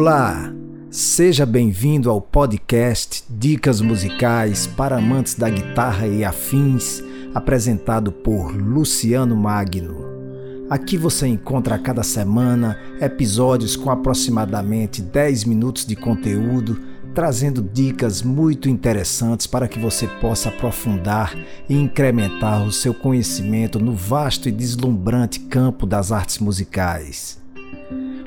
Olá, seja bem-vindo ao podcast Dicas Musicais para Amantes da Guitarra e Afins, apresentado por Luciano Magno. Aqui você encontra a cada semana episódios com aproximadamente 10 minutos de conteúdo, trazendo dicas muito interessantes para que você possa aprofundar e incrementar o seu conhecimento no vasto e deslumbrante campo das artes musicais.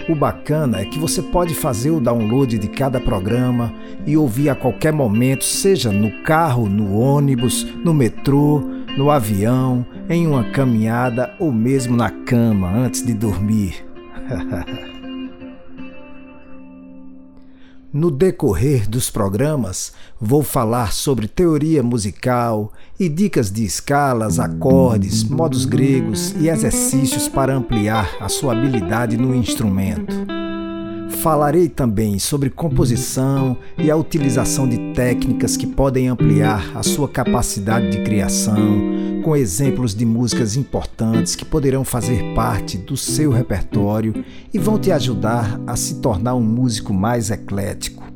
O bacana é que você pode fazer o download de cada programa e ouvir a qualquer momento, seja no carro, no ônibus, no metrô, no avião, em uma caminhada ou mesmo na cama antes de dormir. No decorrer dos programas, vou falar sobre teoria musical e dicas de escalas, acordes, modos gregos e exercícios para ampliar a sua habilidade no instrumento. Falarei também sobre composição e a utilização de técnicas que podem ampliar a sua capacidade de criação, com exemplos de músicas importantes que poderão fazer parte do seu repertório e vão te ajudar a se tornar um músico mais eclético.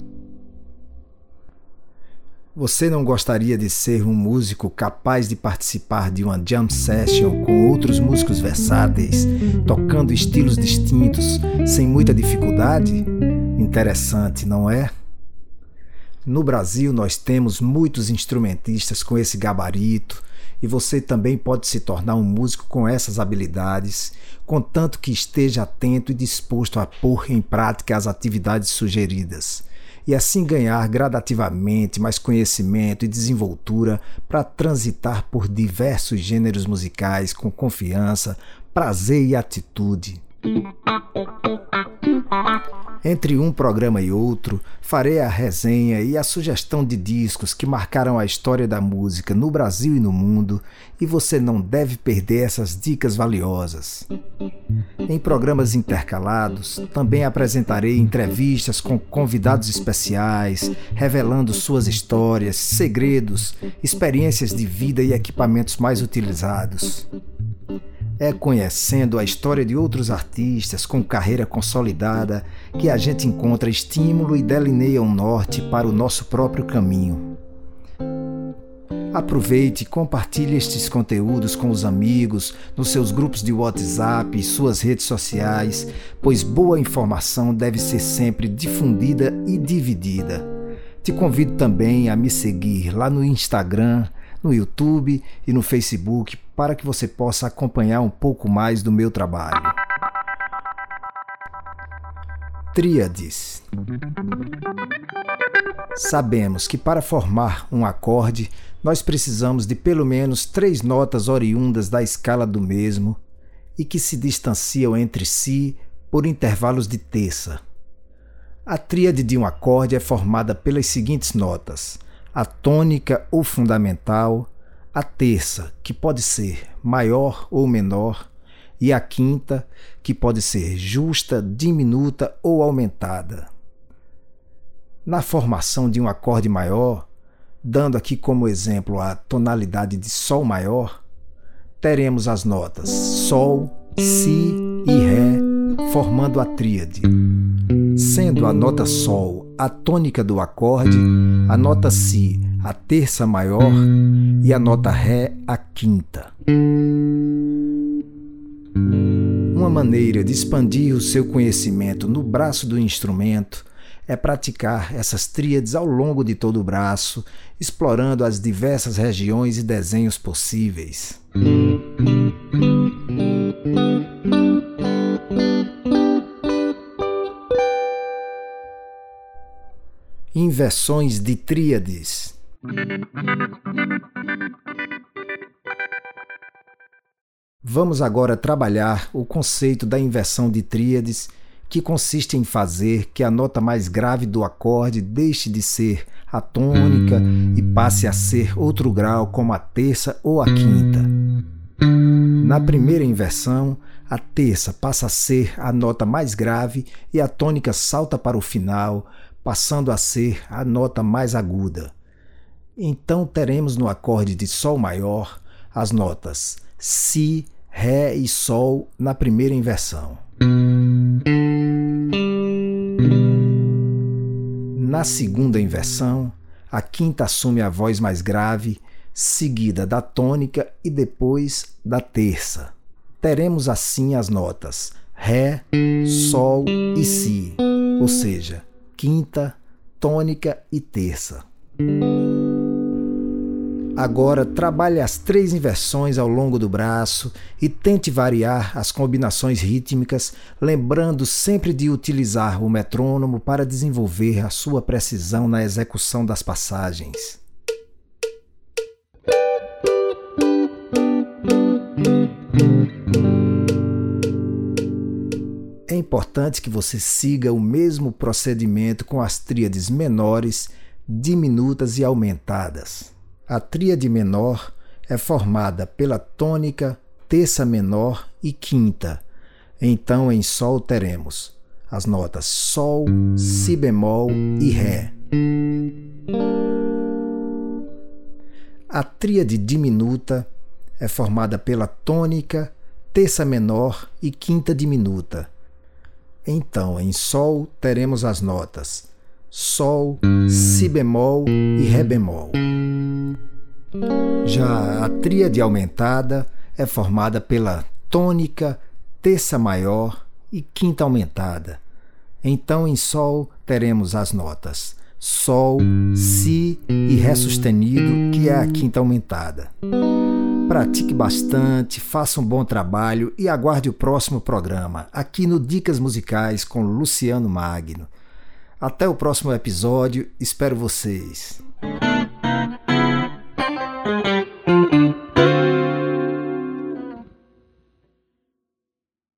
Você não gostaria de ser um músico capaz de participar de uma jam session com outros músicos versáteis, tocando estilos distintos, sem muita dificuldade? Interessante, não é? No Brasil, nós temos muitos instrumentistas com esse gabarito, e você também pode se tornar um músico com essas habilidades, contanto que esteja atento e disposto a pôr em prática as atividades sugeridas e assim ganhar gradativamente mais conhecimento e desenvoltura para transitar por diversos gêneros musicais com confiança, prazer e atitude. Entre um programa e outro, farei a resenha e a sugestão de discos que marcaram a história da música no Brasil e no mundo, e você não deve perder essas dicas valiosas. Em programas intercalados, também apresentarei entrevistas com convidados especiais, revelando suas histórias, segredos, experiências de vida e equipamentos mais utilizados. É conhecendo a história de outros artistas com carreira consolidada que a gente encontra estímulo e delineia um norte para o nosso próprio caminho. Aproveite e compartilhe estes conteúdos com os amigos, nos seus grupos de WhatsApp e suas redes sociais, pois boa informação deve ser sempre difundida e dividida. Te convido também a me seguir lá no Instagram, no YouTube e no Facebook para que você possa acompanhar um pouco mais do meu trabalho. Tríades. Sabemos que para formar um acorde, nós precisamos de pelo menos três notas oriundas da escala do mesmo e que se distanciam entre si por intervalos de terça. A tríade de um acorde é formada pelas seguintes notas: a tônica ou fundamental, a terça, que pode ser maior ou menor, e a quinta, que pode ser justa, diminuta ou aumentada. Na formação de um acorde maior, dando aqui como exemplo a tonalidade de Sol maior, teremos as notas Sol, Si e Ré, formando a tríade. Sendo a nota Sol a tônica do acorde, a nota Si a terça maior e a nota Ré a quinta. Uma maneira de expandir o seu conhecimento no braço do instrumento é praticar essas tríades ao longo de todo o braço, explorando as diversas regiões e desenhos possíveis. Inversões de tríades. Vamos agora trabalhar o conceito da inversão de tríades, que consiste em fazer que a nota mais grave do acorde deixe de ser a tônica e passe a ser outro grau, como a terça ou a quinta. Na primeira inversão, a terça passa a ser a nota mais grave e a tônica salta para o final, passando a ser a nota mais aguda. Então teremos no acorde de Sol maior as notas Si, Ré e Sol na primeira inversão. Na segunda inversão, a quinta assume a voz mais grave, seguida da tônica e depois da terça. Teremos assim as notas Ré, Sol e Si, ou seja, quinta, tônica e terça. Agora trabalhe as três inversões ao longo do braço e tente variar as combinações rítmicas, lembrando sempre de utilizar o metrônomo para desenvolver a sua precisão na execução das passagens. É importante que você siga o mesmo procedimento com as tríades menores, diminutas e aumentadas. A tríade menor é formada pela tônica, terça menor e quinta. Então, em Sol teremos as notas Sol, Si bemol e Ré. A tríade diminuta é formada pela tônica, terça menor e quinta diminuta. Então, em Sol teremos as notas Sol, Si bemol e Ré bemol. Já a tríade aumentada é formada pela tônica, terça maior e quinta aumentada. Então, em Sol, teremos as notas Sol, Si e Ré sustenido, que é a quinta aumentada. Pratique bastante, faça um bom trabalho e aguarde o próximo programa, aqui no Dicas Musicais com Luciano Magno. Até o próximo episódio, espero vocês.